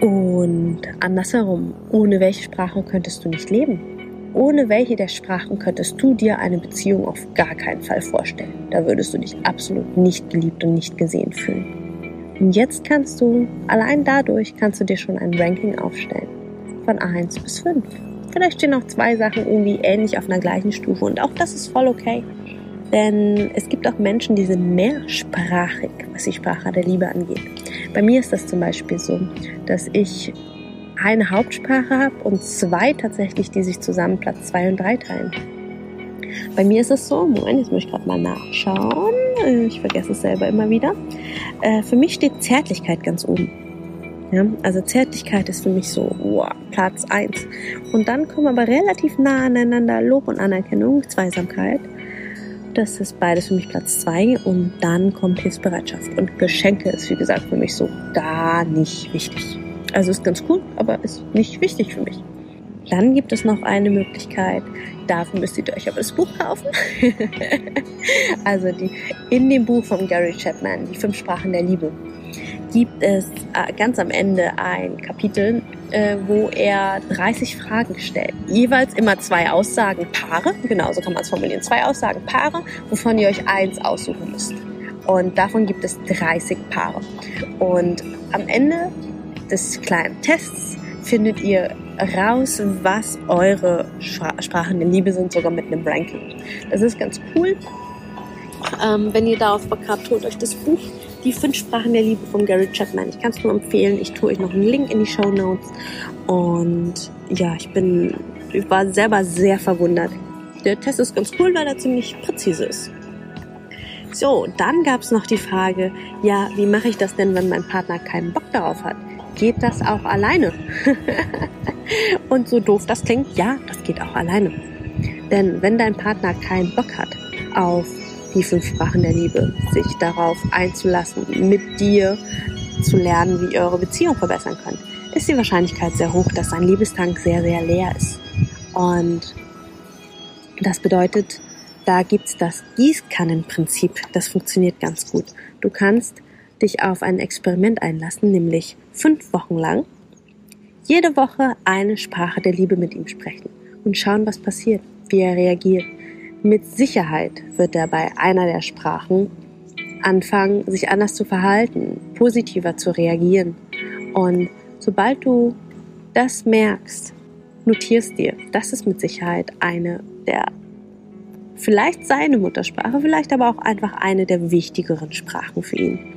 Und andersherum, ohne welche Sprache könntest du nicht leben? Ohne welche der Sprachen könntest du dir eine Beziehung auf gar keinen Fall vorstellen? Da würdest du dich absolut nicht geliebt und nicht gesehen fühlen. Und jetzt kannst du, allein dadurch kannst du dir schon ein Ranking aufstellen. Von 1 bis 5. Vielleicht stehen auch zwei Sachen irgendwie ähnlich auf einer gleichen Stufe und auch das ist voll okay. Denn es gibt auch Menschen, die sind mehrsprachig, was die Sprache der Liebe angeht. Bei mir ist das zum Beispiel so, dass ich eine Hauptsprache habe und zwei tatsächlich, die sich zusammen Platz zwei und drei teilen. Bei mir ist es so, Moment, jetzt muss ich gerade mal nachschauen. Ich vergesse es selber immer wieder. Äh, für mich steht Zärtlichkeit ganz oben. Ja, also Zärtlichkeit ist für mich so wow, Platz eins. Und dann kommen aber relativ nah aneinander Lob und Anerkennung, Zweisamkeit. Das ist beides für mich Platz zwei. Und dann kommt Hilfsbereitschaft. Und Geschenke ist, wie gesagt, für mich so gar nicht wichtig. Also ist ganz cool, aber ist nicht wichtig für mich. Dann gibt es noch eine Möglichkeit, dafür müsst ihr euch aber das Buch kaufen. also die, in dem Buch von Gary Chapman, die fünf Sprachen der Liebe, gibt es äh, ganz am Ende ein Kapitel, äh, wo er 30 Fragen stellt. Jeweils immer zwei Aussagen Paare, genau so kann man es formulieren, zwei Aussagen Paare, wovon ihr euch eins aussuchen müsst. Und davon gibt es 30 Paare. Und am Ende des kleinen Tests findet ihr raus, was eure Sprachen der Liebe sind, sogar mit einem Ranking. Das ist ganz cool. Ähm, wenn ihr darauf Bock habt, holt euch das Buch Die fünf Sprachen der Liebe von Gary Chapman. Ich kann es nur empfehlen. Ich tue euch noch einen Link in die Show Notes. Und ja, ich bin, ich war selber sehr verwundert. Der Test ist ganz cool, weil er ziemlich präzise ist. So, dann gab es noch die Frage, ja, wie mache ich das denn, wenn mein Partner keinen Bock darauf hat? Geht das auch alleine. und so doof das klingt, ja, das geht auch alleine. Denn wenn dein Partner keinen Bock hat auf die fünf Sprachen der Liebe, sich darauf einzulassen, mit dir zu lernen, wie ihr eure Beziehung verbessern könnt, ist die Wahrscheinlichkeit sehr hoch, dass sein Liebestank sehr, sehr leer ist. Und das bedeutet, da gibt's das Gießkannenprinzip. Das funktioniert ganz gut. Du kannst dich auf ein Experiment einlassen, nämlich fünf Wochen lang jede Woche eine Sprache der Liebe mit ihm sprechen und schauen, was passiert, wie er reagiert. Mit Sicherheit wird er bei einer der Sprachen anfangen, sich anders zu verhalten, positiver zu reagieren. Und sobald du das merkst, notierst dir, das ist mit Sicherheit eine der, vielleicht seine Muttersprache, vielleicht aber auch einfach eine der wichtigeren Sprachen für ihn.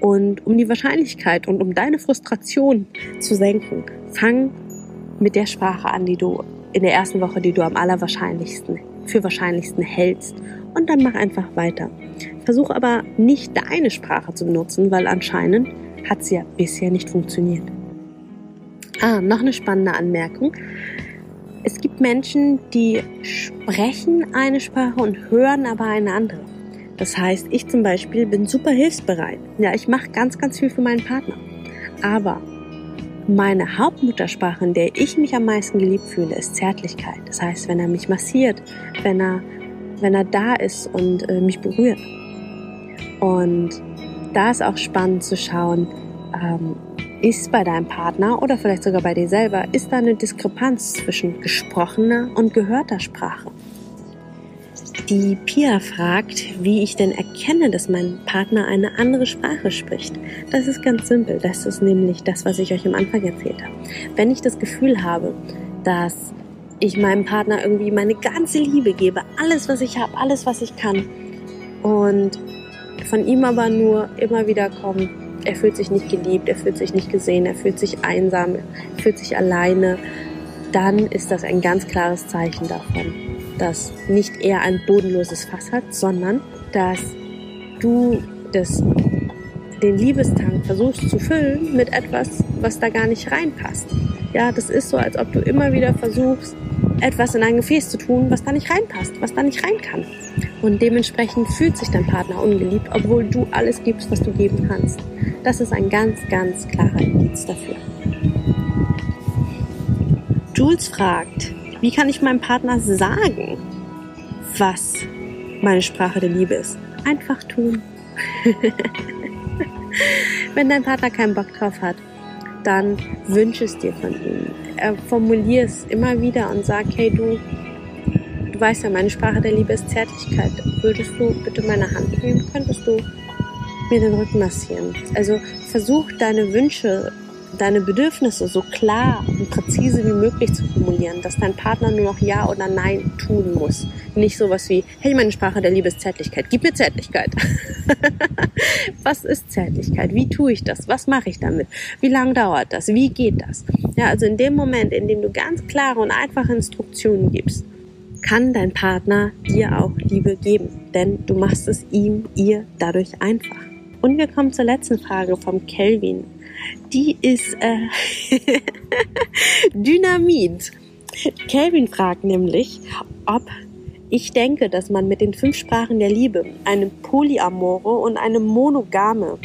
Und um die Wahrscheinlichkeit und um deine Frustration zu senken, fang mit der Sprache an, die du in der ersten Woche, die du am allerwahrscheinlichsten, für wahrscheinlichsten hältst. Und dann mach einfach weiter. Versuch aber nicht deine Sprache zu benutzen, weil anscheinend hat sie ja bisher nicht funktioniert. Ah, noch eine spannende Anmerkung. Es gibt Menschen, die sprechen eine Sprache und hören aber eine andere. Das heißt, ich zum Beispiel bin super hilfsbereit. Ja, ich mache ganz, ganz viel für meinen Partner. Aber meine Hauptmuttersprache, in der ich mich am meisten geliebt fühle, ist Zärtlichkeit. Das heißt, wenn er mich massiert, wenn er, wenn er da ist und äh, mich berührt. Und da ist auch spannend zu schauen, ähm, ist bei deinem Partner oder vielleicht sogar bei dir selber, ist da eine Diskrepanz zwischen gesprochener und gehörter Sprache? Die Pia fragt, wie ich denn erkenne, dass mein Partner eine andere Sprache spricht. Das ist ganz simpel. Das ist nämlich das, was ich euch am Anfang erzählt habe. Wenn ich das Gefühl habe, dass ich meinem Partner irgendwie meine ganze Liebe gebe, alles, was ich habe, alles, was ich kann, und von ihm aber nur immer wieder kommt, er fühlt sich nicht geliebt, er fühlt sich nicht gesehen, er fühlt sich einsam, er fühlt sich alleine, dann ist das ein ganz klares Zeichen davon, dass nicht er ein bodenloses Fass hat, sondern dass du das, den Liebestank versuchst zu füllen mit etwas, was da gar nicht reinpasst. Ja, das ist so, als ob du immer wieder versuchst, etwas in ein Gefäß zu tun, was da nicht reinpasst, was da nicht rein kann. Und dementsprechend fühlt sich dein Partner ungeliebt, obwohl du alles gibst, was du geben kannst. Das ist ein ganz, ganz klarer Indiz dafür. Jules fragt, wie kann ich meinem Partner sagen, was meine Sprache der Liebe ist? Einfach tun. Wenn dein Partner keinen Bock drauf hat, dann wünsche es dir von ihm. Formulier es immer wieder und sag, hey du, du weißt ja, meine Sprache der Liebe ist Zärtlichkeit. Würdest du bitte meine Hand nehmen? Könntest du mir den Rücken massieren? Also versuch deine Wünsche deine Bedürfnisse so klar und präzise wie möglich zu formulieren, dass dein Partner nur noch Ja oder Nein tun muss. Nicht sowas wie, hey, meine Sprache der Liebe ist Zärtlichkeit, gib mir Zärtlichkeit. Was ist Zärtlichkeit? Wie tue ich das? Was mache ich damit? Wie lange dauert das? Wie geht das? Ja, also in dem Moment, in dem du ganz klare und einfache Instruktionen gibst, kann dein Partner dir auch Liebe geben, denn du machst es ihm, ihr dadurch einfach. Und wir kommen zur letzten Frage vom Kelvin die ist äh, Dynamit. Kelvin fragt nämlich, ob ich denke, dass man mit den fünf Sprachen der Liebe eine polyamore und eine monogame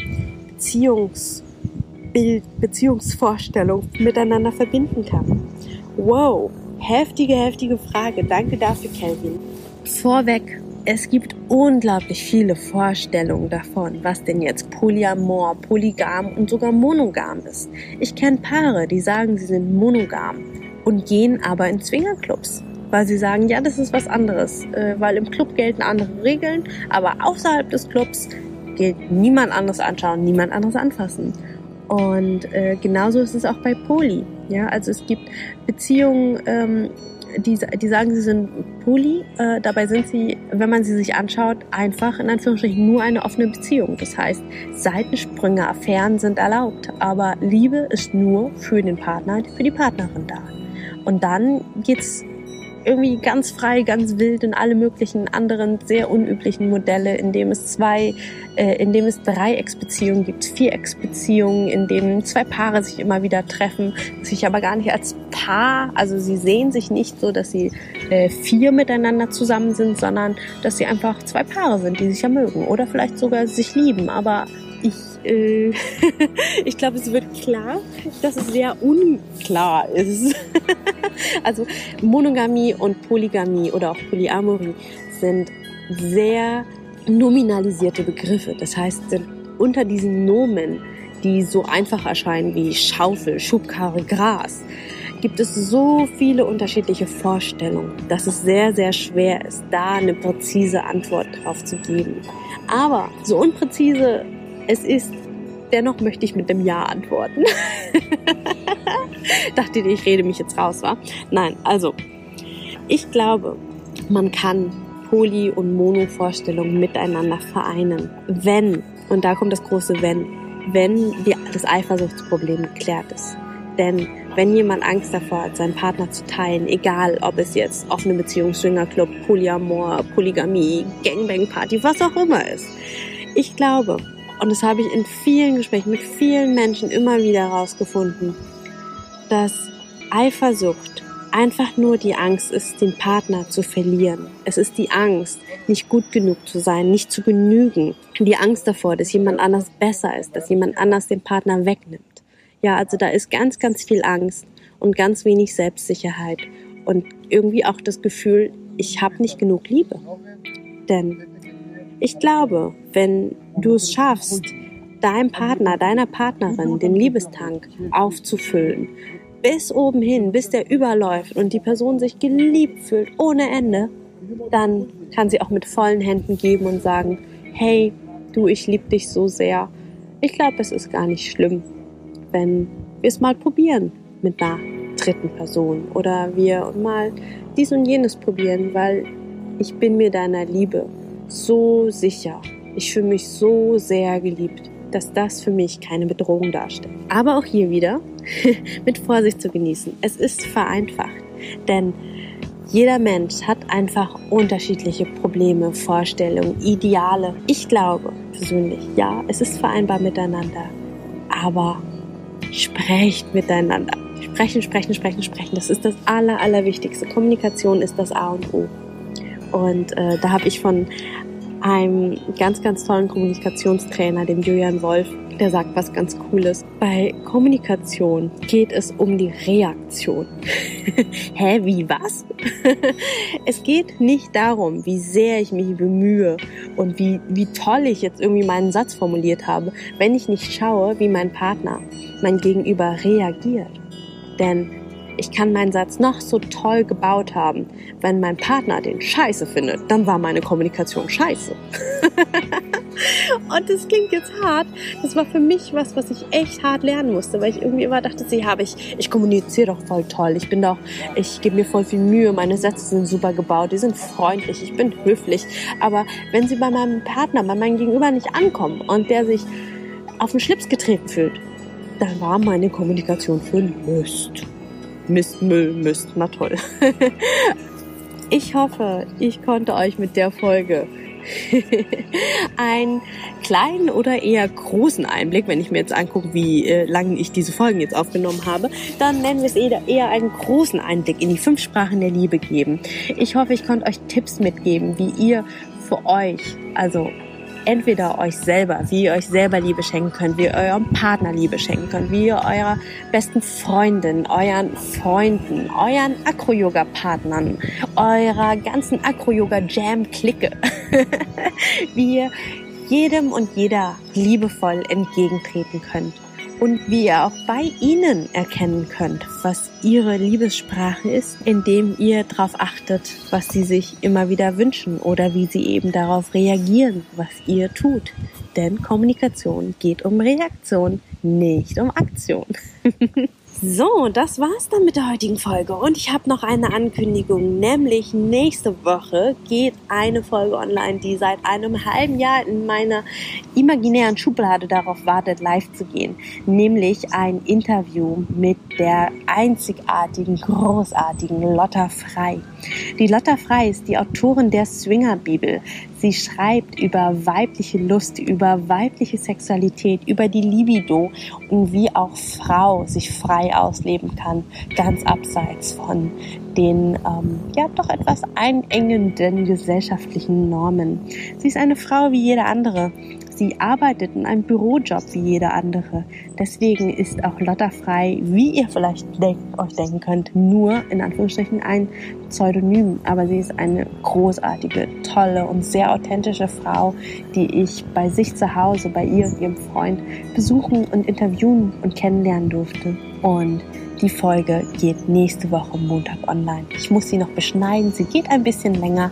Beziehungsbild, Beziehungsvorstellung miteinander verbinden kann. Wow, heftige, heftige Frage. Danke dafür, Kelvin. Vorweg es gibt unglaublich viele Vorstellungen davon, was denn jetzt Polyamor, Polygam und sogar monogam ist. Ich kenne Paare, die sagen, sie sind monogam und gehen aber in Zwingerclubs, weil sie sagen, ja, das ist was anderes, äh, weil im Club gelten andere Regeln, aber außerhalb des Clubs gilt niemand anderes anschauen, niemand anderes anfassen. Und äh, genauso ist es auch bei Poly. Ja, also es gibt Beziehungen, ähm, die, die sagen, sie sind poly, äh, dabei sind sie, wenn man sie sich anschaut, einfach in Anführungsstrichen nur eine offene Beziehung. Das heißt, Seitensprünge, Affären sind erlaubt, aber Liebe ist nur für den Partner, für die Partnerin da. Und dann geht's irgendwie ganz frei, ganz wild in alle möglichen anderen sehr unüblichen Modelle, in dem es zwei, äh, in dem es Dreiecksbeziehungen gibt, Vierecksbeziehungen, in denen zwei Paare sich immer wieder treffen, sich aber gar nicht als Paar, also sie sehen sich nicht so, dass sie äh, vier miteinander zusammen sind, sondern dass sie einfach zwei Paare sind, die sich ja mögen oder vielleicht sogar sich lieben, aber äh, ich glaube, es wird klar, dass es sehr unklar ist. also Monogamie und Polygamie oder auch Polyamorie sind sehr nominalisierte Begriffe. Das heißt, sind unter diesen Nomen, die so einfach erscheinen wie Schaufel, Schubkarre, Gras, gibt es so viele unterschiedliche Vorstellungen, dass es sehr, sehr schwer ist, da eine präzise Antwort drauf zu geben. Aber so unpräzise es ist, dennoch möchte ich mit dem Ja antworten. Dachte ich rede mich jetzt raus, wa? Nein, also, ich glaube, man kann Poly- und Mono-Vorstellungen miteinander vereinen, wenn, und da kommt das große Wenn, wenn die, das Eifersuchtsproblem geklärt ist. Denn wenn jemand Angst davor hat, seinen Partner zu teilen, egal ob es jetzt offene Beziehung, Swingerclub, Polyamor, Polygamie, Gangbang-Party, was auch immer ist. Ich glaube, und das habe ich in vielen Gesprächen mit vielen Menschen immer wieder herausgefunden, dass Eifersucht einfach nur die Angst ist, den Partner zu verlieren. Es ist die Angst, nicht gut genug zu sein, nicht zu genügen. Die Angst davor, dass jemand anders besser ist, dass jemand anders den Partner wegnimmt. Ja, also da ist ganz, ganz viel Angst und ganz wenig Selbstsicherheit und irgendwie auch das Gefühl, ich habe nicht genug Liebe. Denn ich glaube, wenn du es schaffst, deinem Partner, deiner Partnerin den Liebestank aufzufüllen, bis oben hin, bis der überläuft und die Person sich geliebt fühlt ohne Ende, dann kann sie auch mit vollen Händen geben und sagen, hey, du, ich liebe dich so sehr. Ich glaube, es ist gar nicht schlimm, wenn wir es mal probieren mit einer dritten Person oder wir mal dies und jenes probieren, weil ich bin mir deiner Liebe so sicher. Ich fühle mich so sehr geliebt, dass das für mich keine Bedrohung darstellt. Aber auch hier wieder mit Vorsicht zu genießen. Es ist vereinfacht, denn jeder Mensch hat einfach unterschiedliche Probleme, Vorstellungen, Ideale. Ich glaube persönlich, ja, es ist vereinbar miteinander, aber sprecht miteinander. Sprechen, sprechen, sprechen, sprechen. Das ist das Aller, Allerwichtigste. Kommunikation ist das A und O. Und äh, da habe ich von einem ganz, ganz tollen Kommunikationstrainer, dem Julian Wolf, der sagt was ganz Cooles. Bei Kommunikation geht es um die Reaktion. Hä, wie was? es geht nicht darum, wie sehr ich mich bemühe und wie, wie toll ich jetzt irgendwie meinen Satz formuliert habe, wenn ich nicht schaue, wie mein Partner, mein Gegenüber reagiert. Denn ich kann meinen Satz noch so toll gebaut haben. Wenn mein Partner den scheiße findet, dann war meine Kommunikation scheiße. Und das klingt jetzt hart. Das war für mich was, was ich echt hart lernen musste, weil ich irgendwie immer dachte, sie habe ich, ich kommuniziere doch voll toll. Ich bin doch, ich gebe mir voll viel Mühe. Meine Sätze sind super gebaut. Die sind freundlich. Ich bin höflich. Aber wenn sie bei meinem Partner, bei meinem Gegenüber nicht ankommen und der sich auf den Schlips getreten fühlt, dann war meine Kommunikation für Lust. Mist, Müll, Mist. Na toll. Ich hoffe, ich konnte euch mit der Folge einen kleinen oder eher großen Einblick, wenn ich mir jetzt angucke, wie äh, lange ich diese Folgen jetzt aufgenommen habe, dann nennen wir es eher, eher einen großen Einblick in die fünf Sprachen der Liebe geben. Ich hoffe, ich konnte euch Tipps mitgeben, wie ihr für euch, also entweder euch selber, wie ihr euch selber Liebe schenken könnt, wie ihr eurem Partner Liebe schenken könnt, wie ihr eurer besten Freundin, euren Freunden, euren Acro-Yoga-Partnern, eurer ganzen Acro-Yoga-Jam-Clique, wie ihr jedem und jeder liebevoll entgegentreten könnt und wie ihr auch bei ihnen erkennen könnt, was ihre Liebessprache ist, indem ihr darauf achtet, was sie sich immer wieder wünschen oder wie sie eben darauf reagieren, was ihr tut. Denn Kommunikation geht um Reaktion, nicht um Aktion. So, das war's dann mit der heutigen Folge. Und ich habe noch eine Ankündigung, nämlich nächste Woche geht eine Folge online, die seit einem halben Jahr in meiner imaginären Schublade darauf wartet, live zu gehen. Nämlich ein Interview mit der einzigartigen, großartigen Lotta Frei. Die Lotta Frei ist die Autorin der Swinger Bibel. Sie schreibt über weibliche Lust, über weibliche Sexualität, über die Libido und wie auch Frau sich frei ausleben kann, ganz abseits von den ähm, ja doch etwas einengenden gesellschaftlichen Normen. Sie ist eine Frau wie jede andere Sie arbeitet in einem Bürojob wie jeder andere. Deswegen ist auch Lotta Frei, wie ihr vielleicht denkt, euch denken könnt, nur in Anführungsstrichen ein Pseudonym. Aber sie ist eine großartige, tolle und sehr authentische Frau, die ich bei sich zu Hause, bei ihr und ihrem Freund besuchen und interviewen und kennenlernen durfte. Und die Folge geht nächste Woche Montag online. Ich muss sie noch beschneiden. Sie geht ein bisschen länger,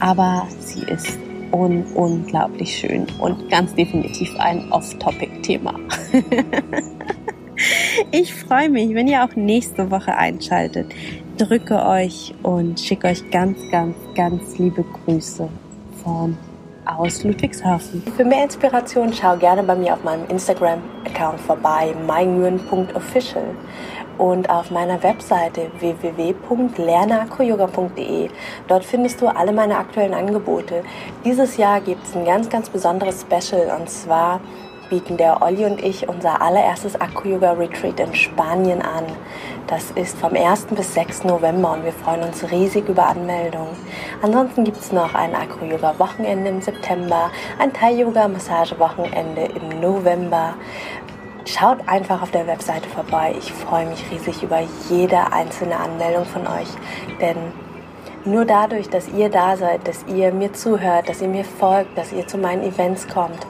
aber sie ist un unglaublich schön und ganz definitiv ein Off-Topic-Thema. ich freue mich, wenn ihr auch nächste Woche einschaltet. Drücke euch und schicke euch ganz, ganz, ganz liebe Grüße von aus Ludwigshafen. Für mehr Inspiration schau gerne bei mir auf meinem Instagram-Account vorbei, meingyuan.official und auf meiner Webseite www.lerneracroyoga.de. Dort findest du alle meine aktuellen Angebote. Dieses Jahr gibt es ein ganz, ganz besonderes Special und zwar bieten der Olli und ich unser allererstes Acro-Yoga Retreat in Spanien an. Das ist vom 1. bis 6. November und wir freuen uns riesig über Anmeldungen. Ansonsten gibt es noch ein Acro-Yoga Wochenende im September, ein Thai-Yoga Massage Wochenende im November. Schaut einfach auf der Webseite vorbei. Ich freue mich riesig über jede einzelne Anmeldung von euch, denn nur dadurch, dass ihr da seid, dass ihr mir zuhört, dass ihr mir folgt, dass ihr zu meinen Events kommt,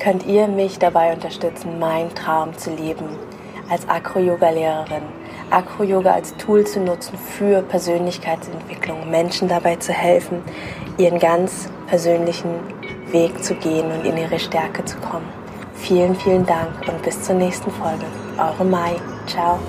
könnt ihr mich dabei unterstützen, meinen Traum zu leben als Acro-Yoga-Lehrerin. Acro-Yoga als Tool zu nutzen für Persönlichkeitsentwicklung, Menschen dabei zu helfen, ihren ganz persönlichen Weg zu gehen und in ihre Stärke zu kommen. Vielen, vielen Dank und bis zur nächsten Folge. Eure Mai. Ciao.